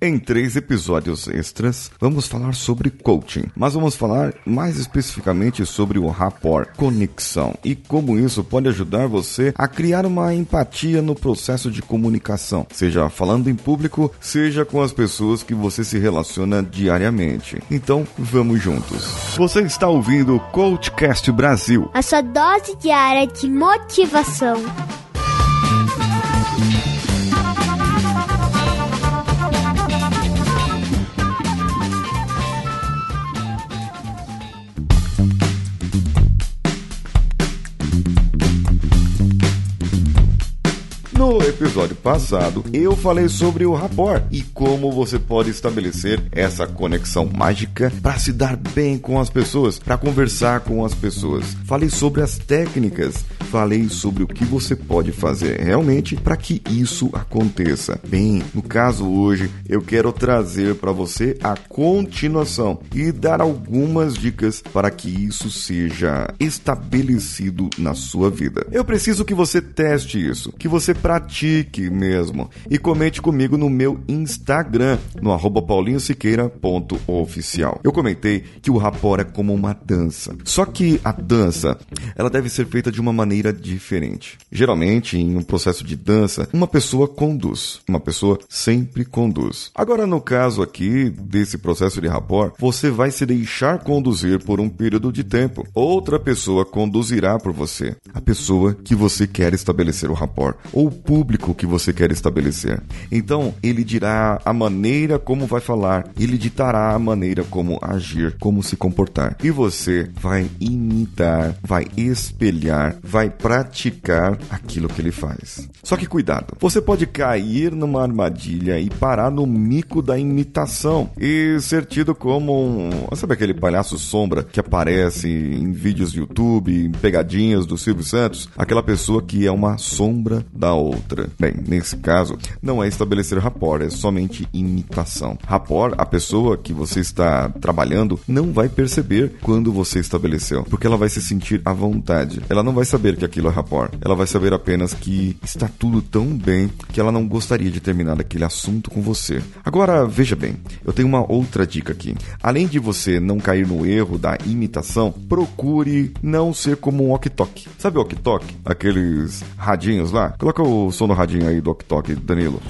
Em três episódios extras, vamos falar sobre coaching, mas vamos falar mais especificamente sobre o rapport, conexão e como isso pode ajudar você a criar uma empatia no processo de comunicação, seja falando em público, seja com as pessoas que você se relaciona diariamente. Então, vamos juntos. Você está ouvindo o Coachcast Brasil, a sua dose diária de motivação. No episódio passado, eu falei sobre o rapport e como você pode estabelecer essa conexão mágica para se dar bem com as pessoas, para conversar com as pessoas. Falei sobre as técnicas, falei sobre o que você pode fazer realmente para que isso aconteça. Bem, no caso hoje, eu quero trazer para você a continuação e dar algumas dicas para que isso seja estabelecido na sua vida. Eu preciso que você teste isso, que você pratique mesmo. E comente comigo no meu Instagram, no arroba paulinhosiqueira.oficial. Eu comentei que o rapor é como uma dança. Só que a dança, ela deve ser feita de uma maneira diferente. Geralmente, em um processo de dança, uma pessoa conduz. Uma pessoa sempre conduz. Agora, no caso aqui desse processo de rapor, você vai se deixar conduzir por um período de tempo. Outra pessoa conduzirá por você. A pessoa que você quer estabelecer o rapor. Ou público que você quer estabelecer. Então, ele dirá a maneira como vai falar, ele ditará a maneira como agir, como se comportar. E você vai imitar, vai espelhar, vai praticar aquilo que ele faz. Só que cuidado, você pode cair numa armadilha e parar no mico da imitação e ser tido como um. Sabe aquele palhaço sombra que aparece em vídeos do YouTube, em pegadinhas do Silvio Santos? Aquela pessoa que é uma sombra da outra. Bem, nesse caso, não é estabelecer rapport, é somente imitação. Rapport, a pessoa que você está trabalhando não vai perceber quando você estabeleceu, porque ela vai se sentir à vontade. Ela não vai saber que aquilo é rapport. Ela vai saber apenas que está tudo tão bem que ela não gostaria de terminar aquele assunto com você. Agora, veja bem, eu tenho uma outra dica aqui. Além de você não cair no erro da imitação, procure não ser como um ok-tok. Sabe o ok-tok? Aqueles radinhos lá? Coloca o o som do radinho aí do Ok Danilo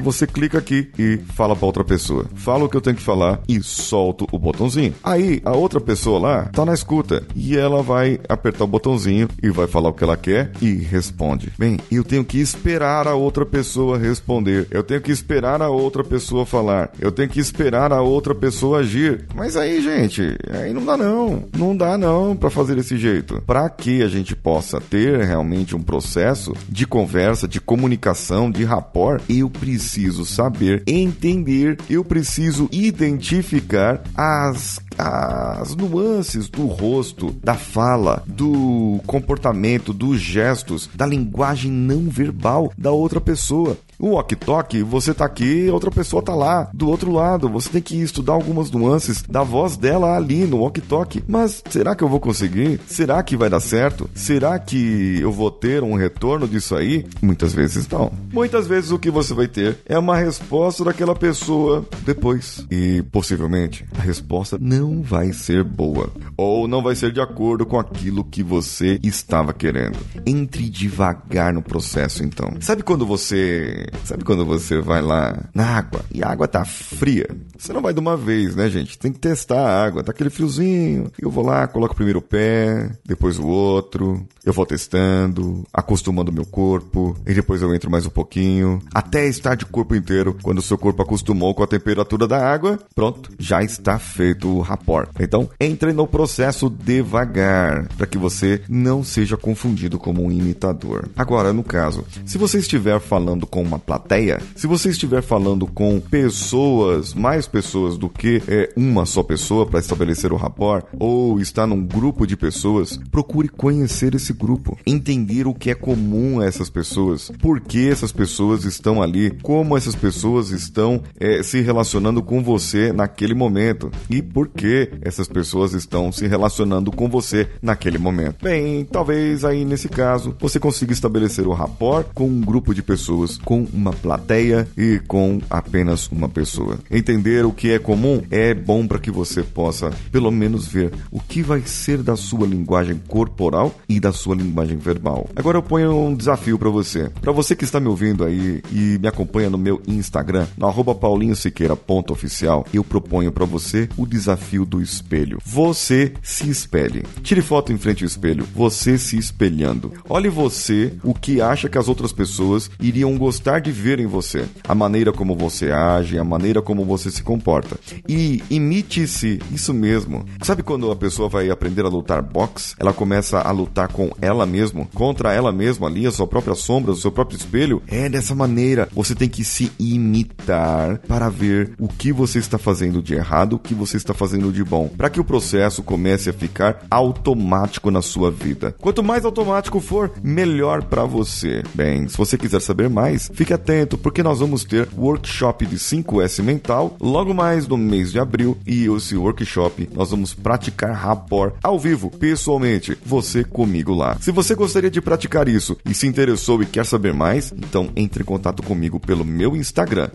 você clica aqui e fala para outra pessoa. Fala o que eu tenho que falar e solto o botãozinho. Aí a outra pessoa lá tá na escuta e ela vai apertar o botãozinho e vai falar o que ela quer e responde. Bem, eu tenho que esperar a outra pessoa responder. Eu tenho que esperar a outra pessoa falar. Eu tenho que esperar a outra pessoa agir. Mas aí, gente, aí não dá não. Não dá não para fazer desse jeito. Para que a gente possa ter realmente um processo de conversa, de comunicação, de rapport, eu preciso preciso saber, entender, eu preciso identificar as as nuances do rosto, da fala, do comportamento, dos gestos, da linguagem não verbal da outra pessoa. O walk-talk, você tá aqui, outra pessoa tá lá, do outro lado. Você tem que estudar algumas nuances da voz dela ali no walk-talk. Mas será que eu vou conseguir? Será que vai dar certo? Será que eu vou ter um retorno disso aí? Muitas vezes não. Muitas vezes o que você vai ter é uma resposta daquela pessoa depois. E possivelmente a resposta não vai ser boa. Ou não vai ser de acordo com aquilo que você estava querendo. Entre devagar no processo então. Sabe quando você Sabe quando você vai lá na água e a água tá fria? Você não vai de uma vez, né, gente? Tem que testar a água. Tá aquele friozinho. Eu vou lá, coloco primeiro o pé, depois o outro. Eu vou testando, acostumando o meu corpo. E depois eu entro mais um pouquinho. Até estar de corpo inteiro. Quando o seu corpo acostumou com a temperatura da água, pronto, já está feito o rapport. Então, entre no processo devagar, para que você não seja confundido como um imitador. Agora, no caso, se você estiver falando com uma plateia, se você estiver falando com pessoas, mais pessoas do que é, uma só pessoa para estabelecer o rapport, ou está num grupo de pessoas, procure conhecer esse grupo, entender o que é comum a essas pessoas, por que essas pessoas estão ali, como essas pessoas estão é, se relacionando com você naquele momento e por que essas pessoas estão se relacionando com você naquele momento. Bem, talvez aí nesse caso você consiga estabelecer o rapport com um grupo de pessoas com uma plateia e com apenas uma pessoa. Entender o que é comum é bom para que você possa, pelo menos, ver o que vai ser da sua linguagem corporal e da sua linguagem verbal. Agora eu ponho um desafio para você. Para você que está me ouvindo aí e me acompanha no meu Instagram, no arroba paulinhosiqueira.oficial, eu proponho para você o desafio do espelho. Você se espelhe. Tire foto em frente ao espelho, você se espelhando. Olhe você o que acha que as outras pessoas iriam gostar de ver em você. A maneira como você age, a maneira como você se comporta. E imite-se, isso mesmo. Sabe quando a pessoa vai aprender a lutar boxe? Ela começa a lutar com ela mesma, contra ela mesma ali, a sua própria sombra, o seu próprio espelho. É dessa maneira. Você tem que se imitar para ver o que você está fazendo de errado, o que você está fazendo de bom, para que o processo comece a ficar automático na sua vida. Quanto mais automático for, melhor para você. Bem, se você quiser saber mais, fique atento porque nós vamos ter workshop de 5S mental logo mais no mês de abril e esse workshop nós vamos praticar rapport ao vivo, pessoalmente, você comigo lá. Se você gostaria de praticar isso e se interessou e quer saber mais, então entre em contato comigo pelo meu Instagram,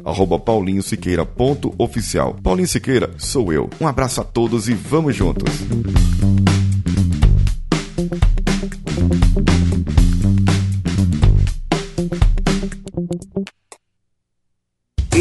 paulinhosiqueira.oficial. Paulinho Siqueira, sou eu. Um abraço a todos e vamos juntos!